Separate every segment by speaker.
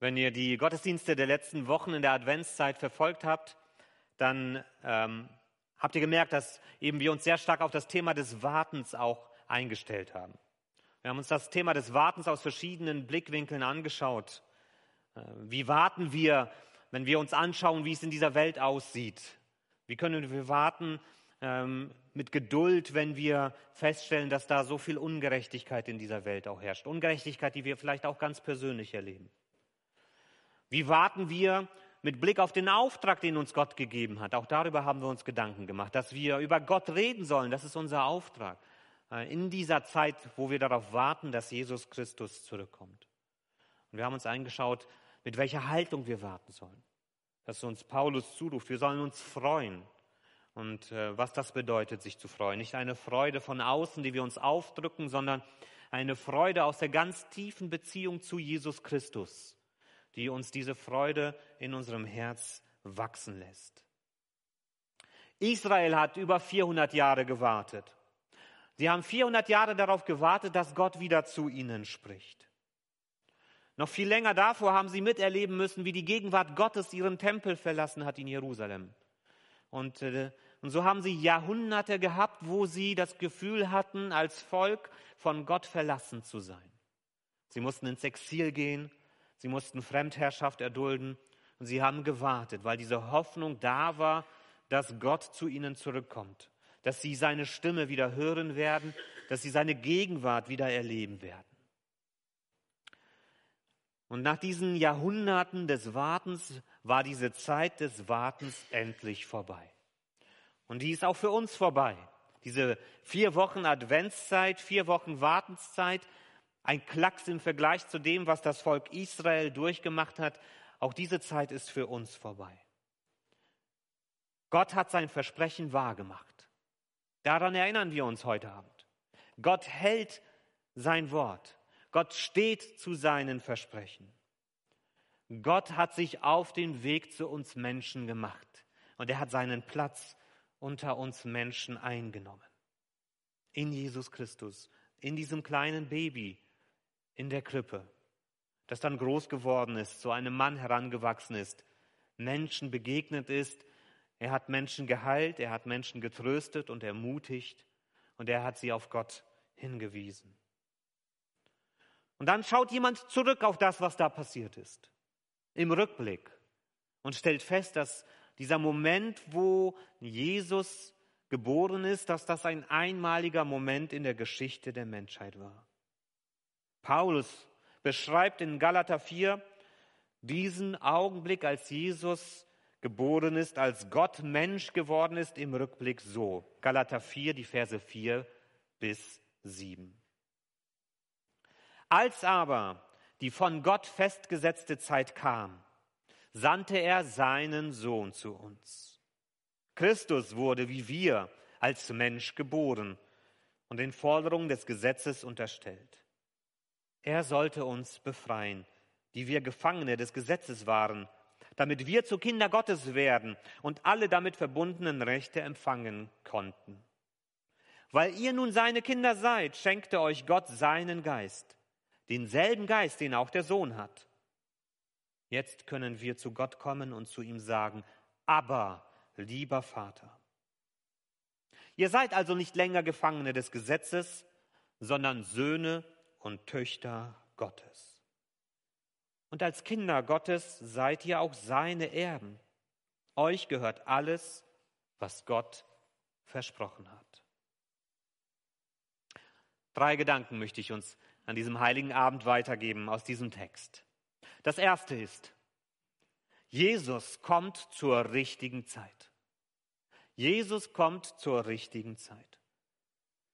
Speaker 1: Wenn ihr die Gottesdienste der letzten Wochen in der Adventszeit verfolgt habt, dann ähm, habt ihr gemerkt, dass eben wir uns sehr stark auf das Thema des Wartens auch eingestellt haben. Wir haben uns das Thema des Wartens aus verschiedenen Blickwinkeln angeschaut. Äh, wie warten wir, wenn wir uns anschauen, wie es in dieser Welt aussieht? Wie können wir warten ähm, mit Geduld, wenn wir feststellen, dass da so viel Ungerechtigkeit in dieser Welt auch herrscht? Ungerechtigkeit, die wir vielleicht auch ganz persönlich erleben. Wie warten wir mit Blick auf den Auftrag, den uns Gott gegeben hat? Auch darüber haben wir uns Gedanken gemacht, dass wir über Gott reden sollen. Das ist unser Auftrag. Äh, in dieser Zeit, wo wir darauf warten, dass Jesus Christus zurückkommt. Und wir haben uns eingeschaut, mit welcher Haltung wir warten sollen. Dass uns Paulus zuruft, wir sollen uns freuen. Und äh, was das bedeutet, sich zu freuen. Nicht eine Freude von außen, die wir uns aufdrücken, sondern eine Freude aus der ganz tiefen Beziehung zu Jesus Christus die uns diese Freude in unserem Herz wachsen lässt. Israel hat über 400 Jahre gewartet. Sie haben 400 Jahre darauf gewartet, dass Gott wieder zu ihnen spricht. Noch viel länger davor haben sie miterleben müssen, wie die Gegenwart Gottes ihren Tempel verlassen hat in Jerusalem. Und, äh, und so haben sie Jahrhunderte gehabt, wo sie das Gefühl hatten, als Volk von Gott verlassen zu sein. Sie mussten ins Exil gehen, Sie mussten Fremdherrschaft erdulden und sie haben gewartet, weil diese Hoffnung da war, dass Gott zu ihnen zurückkommt, dass sie seine Stimme wieder hören werden, dass sie seine Gegenwart wieder erleben werden. Und nach diesen Jahrhunderten des Wartens war diese Zeit des Wartens endlich vorbei. Und die ist auch für uns vorbei. Diese vier Wochen Adventszeit, vier Wochen Wartenszeit, ein Klacks im Vergleich zu dem, was das Volk Israel durchgemacht hat. Auch diese Zeit ist für uns vorbei. Gott hat sein Versprechen wahrgemacht. Daran erinnern wir uns heute Abend. Gott hält sein Wort. Gott steht zu seinen Versprechen. Gott hat sich auf den Weg zu uns Menschen gemacht und er hat seinen Platz unter uns Menschen eingenommen. In Jesus Christus, in diesem kleinen Baby, in der Krippe, das dann groß geworden ist, zu einem Mann herangewachsen ist, Menschen begegnet ist, er hat Menschen geheilt, er hat Menschen getröstet und ermutigt und er hat sie auf Gott hingewiesen. Und dann schaut jemand zurück auf das, was da passiert ist, im Rückblick und stellt fest, dass dieser Moment, wo Jesus geboren ist, dass das ein einmaliger Moment in der Geschichte der Menschheit war. Paulus beschreibt in Galater 4 diesen Augenblick, als Jesus geboren ist, als Gott Mensch geworden ist, im Rückblick so. Galater 4, die Verse 4 bis 7. Als aber die von Gott festgesetzte Zeit kam, sandte er seinen Sohn zu uns. Christus wurde wie wir als Mensch geboren und den Forderungen des Gesetzes unterstellt. Er sollte uns befreien, die wir Gefangene des Gesetzes waren, damit wir zu Kinder Gottes werden und alle damit verbundenen Rechte empfangen konnten. Weil ihr nun seine Kinder seid, schenkte euch Gott seinen Geist, denselben Geist, den auch der Sohn hat. Jetzt können wir zu Gott kommen und zu ihm sagen, aber lieber Vater. Ihr seid also nicht länger Gefangene des Gesetzes, sondern Söhne und Töchter Gottes. Und als Kinder Gottes seid ihr auch seine Erben. Euch gehört alles, was Gott versprochen hat. Drei Gedanken möchte ich uns an diesem heiligen Abend weitergeben aus diesem Text. Das erste ist, Jesus kommt zur richtigen Zeit. Jesus kommt zur richtigen Zeit.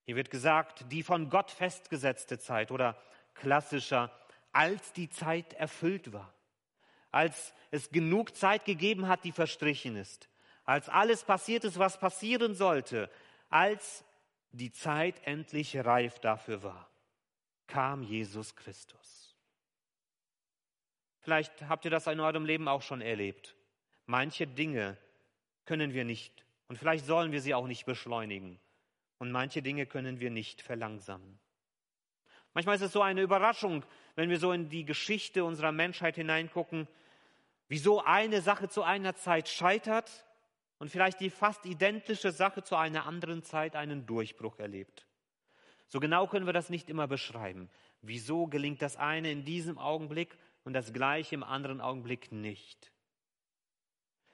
Speaker 1: Hier wird gesagt, die von Gott festgesetzte Zeit oder klassischer, als die Zeit erfüllt war, als es genug Zeit gegeben hat, die verstrichen ist, als alles passiert ist, was passieren sollte, als die Zeit endlich reif dafür war, kam Jesus Christus. Vielleicht habt ihr das in eurem Leben auch schon erlebt. Manche Dinge können wir nicht und vielleicht sollen wir sie auch nicht beschleunigen und manche Dinge können wir nicht verlangsamen. Manchmal ist es so eine Überraschung, wenn wir so in die Geschichte unserer Menschheit hineingucken, wieso eine Sache zu einer Zeit scheitert und vielleicht die fast identische Sache zu einer anderen Zeit einen Durchbruch erlebt. So genau können wir das nicht immer beschreiben. Wieso gelingt das eine in diesem Augenblick und das gleiche im anderen Augenblick nicht?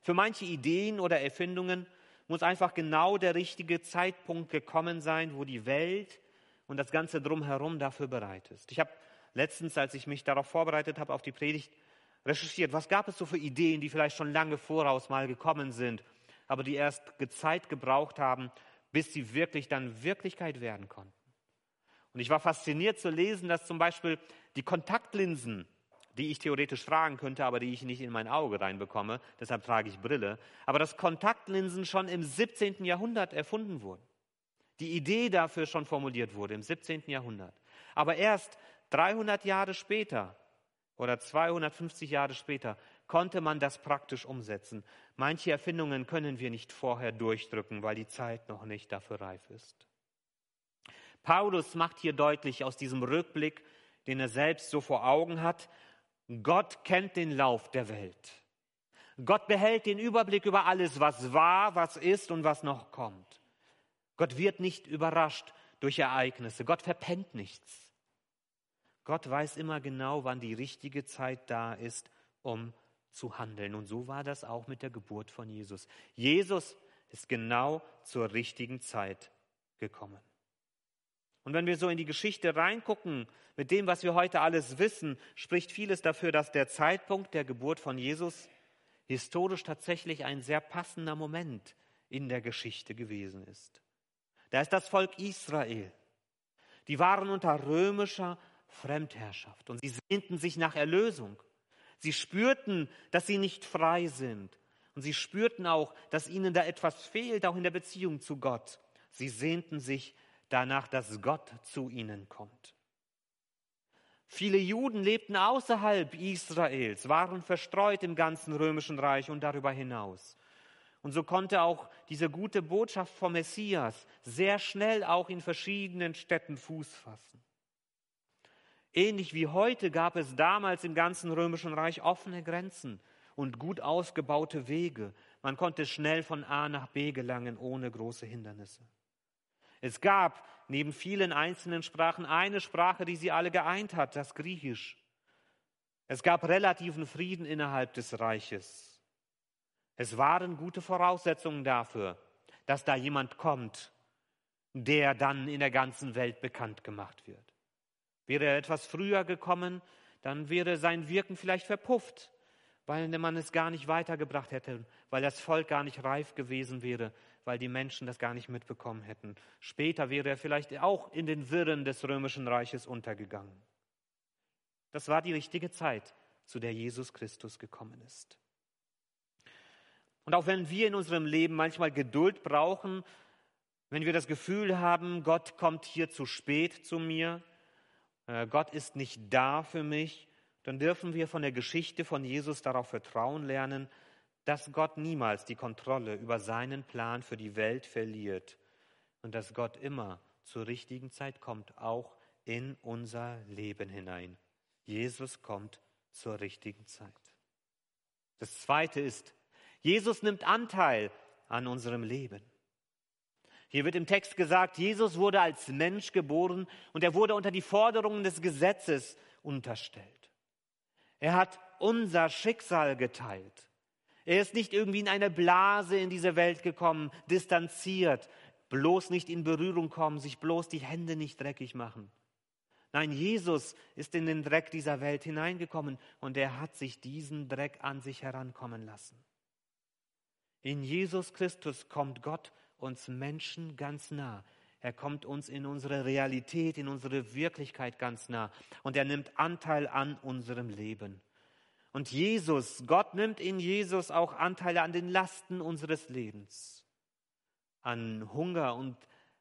Speaker 1: Für manche Ideen oder Erfindungen muss einfach genau der richtige Zeitpunkt gekommen sein, wo die Welt und das Ganze drumherum dafür bereit ist. Ich habe letztens, als ich mich darauf vorbereitet habe, auf die Predigt, recherchiert, was gab es so für Ideen, die vielleicht schon lange voraus mal gekommen sind, aber die erst Zeit gebraucht haben, bis sie wirklich dann Wirklichkeit werden konnten. Und ich war fasziniert zu lesen, dass zum Beispiel die Kontaktlinsen, die ich theoretisch tragen könnte, aber die ich nicht in mein Auge reinbekomme, deshalb trage ich Brille, aber dass Kontaktlinsen schon im 17. Jahrhundert erfunden wurden. Die Idee dafür schon formuliert wurde im 17. Jahrhundert. Aber erst 300 Jahre später oder 250 Jahre später konnte man das praktisch umsetzen. Manche Erfindungen können wir nicht vorher durchdrücken, weil die Zeit noch nicht dafür reif ist. Paulus macht hier deutlich aus diesem Rückblick, den er selbst so vor Augen hat, Gott kennt den Lauf der Welt. Gott behält den Überblick über alles, was war, was ist und was noch kommt. Gott wird nicht überrascht durch Ereignisse. Gott verpennt nichts. Gott weiß immer genau, wann die richtige Zeit da ist, um zu handeln. Und so war das auch mit der Geburt von Jesus. Jesus ist genau zur richtigen Zeit gekommen. Und wenn wir so in die Geschichte reingucken, mit dem, was wir heute alles wissen, spricht vieles dafür, dass der Zeitpunkt der Geburt von Jesus historisch tatsächlich ein sehr passender Moment in der Geschichte gewesen ist. Da ist das Volk Israel. Die waren unter römischer Fremdherrschaft und sie sehnten sich nach Erlösung. Sie spürten, dass sie nicht frei sind. Und sie spürten auch, dass ihnen da etwas fehlt, auch in der Beziehung zu Gott. Sie sehnten sich danach, dass Gott zu ihnen kommt. Viele Juden lebten außerhalb Israels, waren verstreut im ganzen römischen Reich und darüber hinaus. Und so konnte auch diese gute Botschaft vom Messias sehr schnell auch in verschiedenen Städten Fuß fassen. Ähnlich wie heute gab es damals im ganzen römischen Reich offene Grenzen und gut ausgebaute Wege. Man konnte schnell von A nach B gelangen ohne große Hindernisse. Es gab neben vielen einzelnen Sprachen eine Sprache, die sie alle geeint hat, das Griechisch. Es gab relativen Frieden innerhalb des Reiches. Es waren gute Voraussetzungen dafür, dass da jemand kommt, der dann in der ganzen Welt bekannt gemacht wird. Wäre er etwas früher gekommen, dann wäre sein Wirken vielleicht verpufft, weil man es gar nicht weitergebracht hätte, weil das Volk gar nicht reif gewesen wäre, weil die Menschen das gar nicht mitbekommen hätten. Später wäre er vielleicht auch in den Wirren des römischen Reiches untergegangen. Das war die richtige Zeit, zu der Jesus Christus gekommen ist. Und auch wenn wir in unserem Leben manchmal Geduld brauchen, wenn wir das Gefühl haben, Gott kommt hier zu spät zu mir, äh, Gott ist nicht da für mich, dann dürfen wir von der Geschichte von Jesus darauf vertrauen lernen, dass Gott niemals die Kontrolle über seinen Plan für die Welt verliert und dass Gott immer zur richtigen Zeit kommt, auch in unser Leben hinein. Jesus kommt zur richtigen Zeit. Das Zweite ist, Jesus nimmt Anteil an unserem Leben. Hier wird im Text gesagt, Jesus wurde als Mensch geboren und er wurde unter die Forderungen des Gesetzes unterstellt. Er hat unser Schicksal geteilt. Er ist nicht irgendwie in eine Blase in diese Welt gekommen, distanziert, bloß nicht in Berührung kommen, sich bloß die Hände nicht dreckig machen. Nein, Jesus ist in den Dreck dieser Welt hineingekommen und er hat sich diesen Dreck an sich herankommen lassen. In Jesus Christus kommt Gott uns Menschen ganz nah. Er kommt uns in unsere Realität, in unsere Wirklichkeit ganz nah. Und er nimmt Anteil an unserem Leben. Und Jesus, Gott nimmt in Jesus auch Anteile an den Lasten unseres Lebens. An Hunger und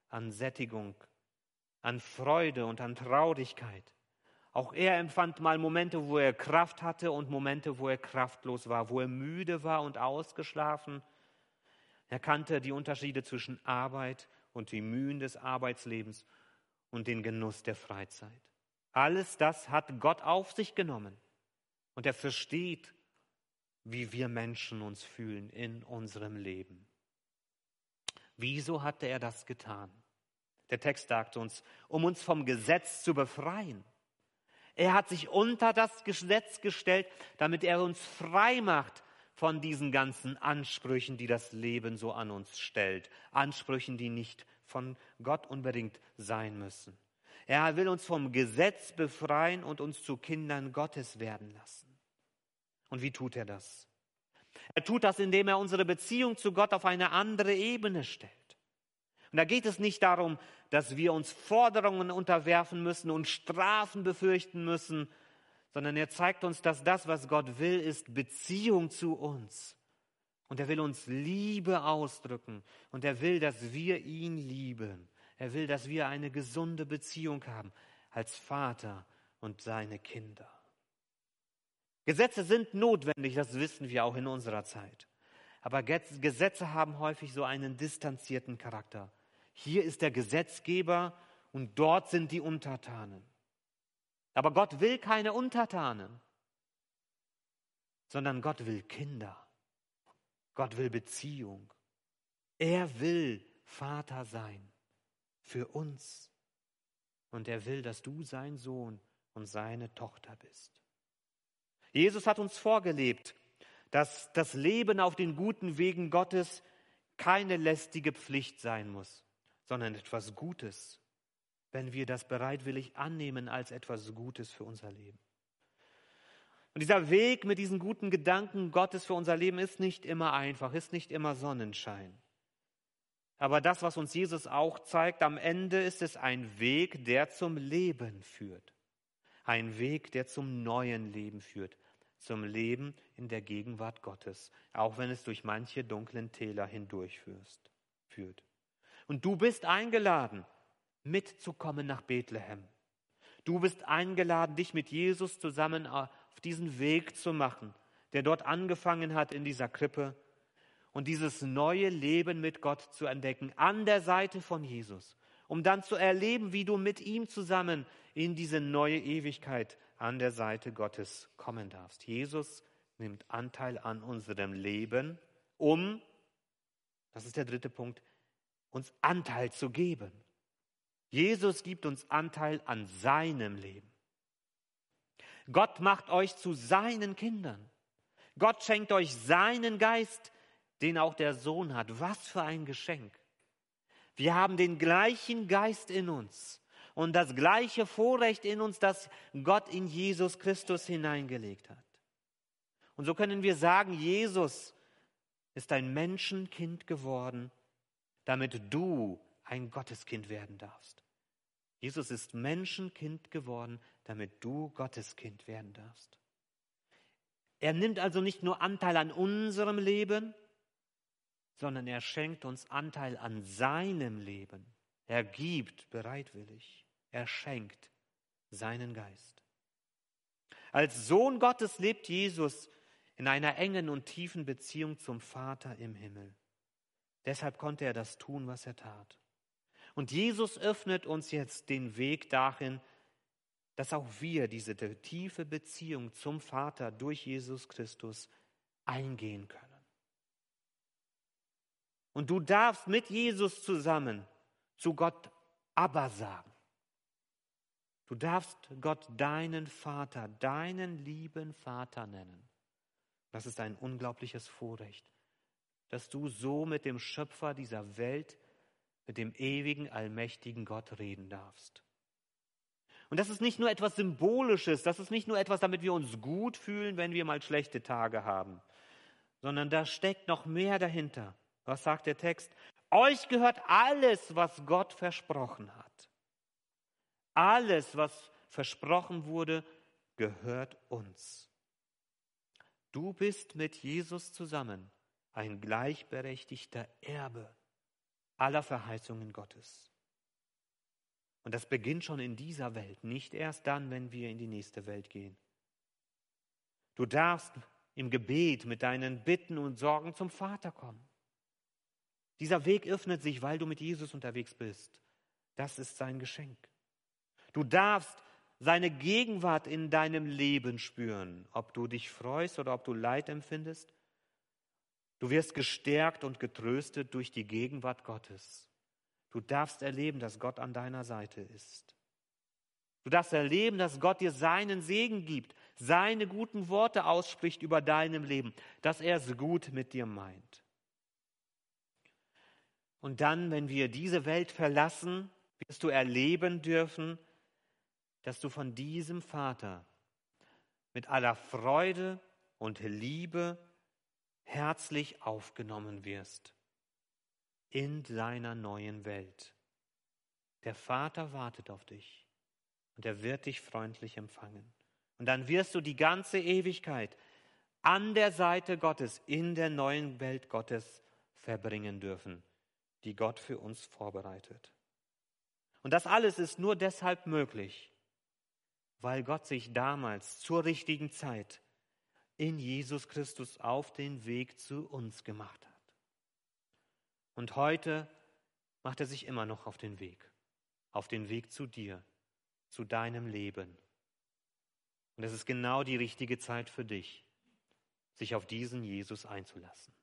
Speaker 1: an Sättigung, an Freude und an Traurigkeit. Auch er empfand mal Momente, wo er Kraft hatte und Momente, wo er kraftlos war, wo er müde war und ausgeschlafen er kannte die Unterschiede zwischen Arbeit und die Mühen des Arbeitslebens und den Genuss der Freizeit. Alles das hat Gott auf sich genommen. Und er versteht, wie wir Menschen uns fühlen in unserem Leben. Wieso hatte er das getan? Der Text sagt uns, um uns vom Gesetz zu befreien. Er hat sich unter das Gesetz gestellt, damit er uns frei macht von diesen ganzen Ansprüchen, die das Leben so an uns stellt. Ansprüchen, die nicht von Gott unbedingt sein müssen. Er will uns vom Gesetz befreien und uns zu Kindern Gottes werden lassen. Und wie tut er das? Er tut das, indem er unsere Beziehung zu Gott auf eine andere Ebene stellt. Und da geht es nicht darum, dass wir uns Forderungen unterwerfen müssen und Strafen befürchten müssen, sondern er zeigt uns, dass das, was Gott will, ist Beziehung zu uns. Und er will uns Liebe ausdrücken und er will, dass wir ihn lieben. Er will, dass wir eine gesunde Beziehung haben als Vater und seine Kinder. Gesetze sind notwendig, das wissen wir auch in unserer Zeit. Aber Gesetze haben häufig so einen distanzierten Charakter. Hier ist der Gesetzgeber und dort sind die Untertanen. Aber Gott will keine Untertanen, sondern Gott will Kinder. Gott will Beziehung. Er will Vater sein für uns. Und er will, dass du sein Sohn und seine Tochter bist. Jesus hat uns vorgelebt, dass das Leben auf den guten Wegen Gottes keine lästige Pflicht sein muss, sondern etwas Gutes, wenn wir das bereitwillig annehmen als etwas Gutes für unser Leben. Und dieser Weg mit diesen guten Gedanken Gottes für unser Leben ist nicht immer einfach, ist nicht immer Sonnenschein. Aber das, was uns Jesus auch zeigt, am Ende ist es ein Weg, der zum Leben führt. Ein Weg, der zum neuen Leben führt. Zum Leben in der Gegenwart Gottes. Auch wenn es durch manche dunklen Täler hindurchführt. Und du bist eingeladen, mitzukommen nach Bethlehem. Du bist eingeladen, dich mit Jesus zusammen auf diesen Weg zu machen, der dort angefangen hat in dieser Krippe und dieses neue Leben mit Gott zu entdecken, an der Seite von Jesus, um dann zu erleben, wie du mit ihm zusammen in diese neue Ewigkeit an der Seite Gottes kommen darfst. Jesus nimmt Anteil an unserem Leben, um, das ist der dritte Punkt, uns Anteil zu geben. Jesus gibt uns Anteil an seinem Leben. Gott macht euch zu seinen Kindern. Gott schenkt euch seinen Geist, den auch der Sohn hat. Was für ein Geschenk. Wir haben den gleichen Geist in uns und das gleiche Vorrecht in uns, das Gott in Jesus Christus hineingelegt hat. Und so können wir sagen, Jesus ist ein Menschenkind geworden, damit du ein Gotteskind werden darfst. Jesus ist Menschenkind geworden, damit du Gotteskind werden darfst. Er nimmt also nicht nur Anteil an unserem Leben, sondern er schenkt uns Anteil an seinem Leben. Er gibt bereitwillig, er schenkt seinen Geist. Als Sohn Gottes lebt Jesus in einer engen und tiefen Beziehung zum Vater im Himmel. Deshalb konnte er das tun, was er tat. Und Jesus öffnet uns jetzt den Weg dahin, dass auch wir diese tiefe Beziehung zum Vater durch Jesus Christus eingehen können. Und du darfst mit Jesus zusammen zu Gott Abba sagen. Du darfst Gott deinen Vater, deinen lieben Vater nennen. Das ist ein unglaubliches Vorrecht, dass du so mit dem Schöpfer dieser Welt, mit dem ewigen, allmächtigen Gott reden darfst. Und das ist nicht nur etwas Symbolisches, das ist nicht nur etwas, damit wir uns gut fühlen, wenn wir mal schlechte Tage haben, sondern da steckt noch mehr dahinter. Was sagt der Text? Euch gehört alles, was Gott versprochen hat. Alles, was versprochen wurde, gehört uns. Du bist mit Jesus zusammen ein gleichberechtigter Erbe aller Verheißungen Gottes. Und das beginnt schon in dieser Welt, nicht erst dann, wenn wir in die nächste Welt gehen. Du darfst im Gebet mit deinen Bitten und Sorgen zum Vater kommen. Dieser Weg öffnet sich, weil du mit Jesus unterwegs bist. Das ist sein Geschenk. Du darfst seine Gegenwart in deinem Leben spüren, ob du dich freust oder ob du Leid empfindest. Du wirst gestärkt und getröstet durch die Gegenwart Gottes. Du darfst erleben, dass Gott an deiner Seite ist. Du darfst erleben, dass Gott dir seinen Segen gibt, seine guten Worte ausspricht über deinem Leben, dass er es gut mit dir meint. Und dann, wenn wir diese Welt verlassen, wirst du erleben dürfen, dass du von diesem Vater mit aller Freude und Liebe herzlich aufgenommen wirst in seiner neuen Welt. Der Vater wartet auf dich und er wird dich freundlich empfangen. Und dann wirst du die ganze Ewigkeit an der Seite Gottes in der neuen Welt Gottes verbringen dürfen, die Gott für uns vorbereitet. Und das alles ist nur deshalb möglich, weil Gott sich damals zur richtigen Zeit in Jesus Christus auf den Weg zu uns gemacht hat. Und heute macht er sich immer noch auf den Weg, auf den Weg zu dir, zu deinem Leben. Und es ist genau die richtige Zeit für dich, sich auf diesen Jesus einzulassen.